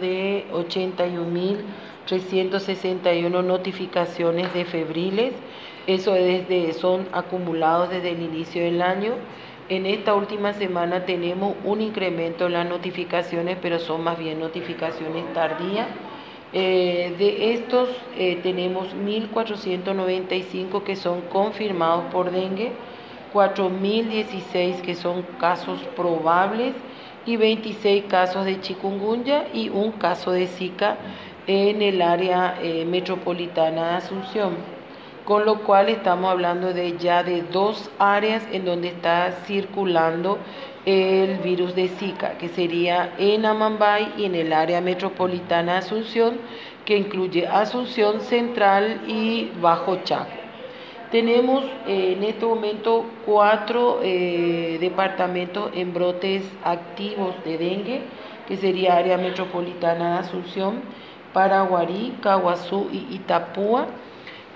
de 81.361 notificaciones de febriles, eso desde, son acumulados desde el inicio del año. En esta última semana tenemos un incremento en las notificaciones, pero son más bien notificaciones tardías. Eh, de estos eh, tenemos 1.495 que son confirmados por dengue, 4.016 que son casos probables y 26 casos de chikungunya y un caso de Zika en el área eh, metropolitana de Asunción. Con lo cual estamos hablando de ya de dos áreas en donde está circulando el virus de Zika, que sería en Amambay y en el área metropolitana de Asunción, que incluye Asunción Central y Bajo Chaco. Tenemos eh, en este momento cuatro eh, departamentos en brotes activos de dengue, que sería área metropolitana de Asunción, Paraguarí, Caguazú y Itapúa.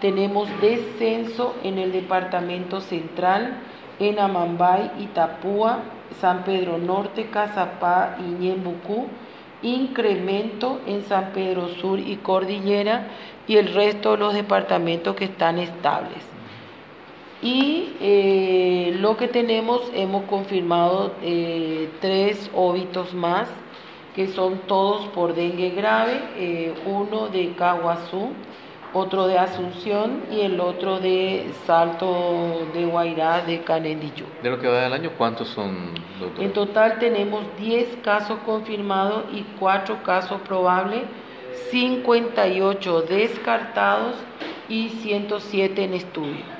Tenemos descenso en el departamento central, en Amambay, Itapúa, San Pedro Norte, Cazapá y Ñembucú incremento en San Pedro Sur y Cordillera y el resto de los departamentos que están estables. Y eh, lo que tenemos, hemos confirmado eh, tres óbitos más, que son todos por dengue grave, eh, uno de Caguazú, otro de Asunción y el otro de Salto de Guairá de Canendillú. De lo que va del año, ¿cuántos son, doctor? En total tenemos 10 casos confirmados y 4 casos probables, 58 descartados y 107 en estudio.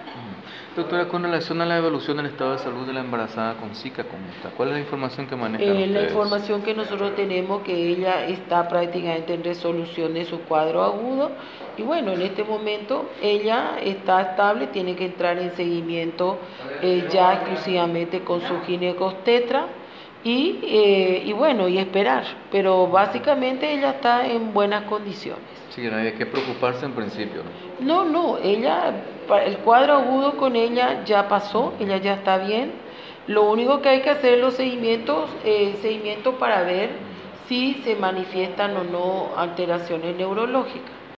Doctora, con relación a la evolución del estado de salud de la embarazada con Zika, ¿cómo está? ¿Cuál es la información que maneja? Eh, la información que nosotros tenemos que ella está prácticamente en resolución de su cuadro agudo y bueno, en este momento ella está estable, tiene que entrar en seguimiento eh, ya exclusivamente con su ginecostetra y, eh, y bueno, y esperar, pero básicamente ella está en buenas condiciones. Sí, no hay que preocuparse en principio. No, no, ella el cuadro agudo con ella ya pasó, ella ya está bien. Lo único que hay que hacer es los seguimientos, eh, para ver si se manifiestan o no alteraciones neurológicas.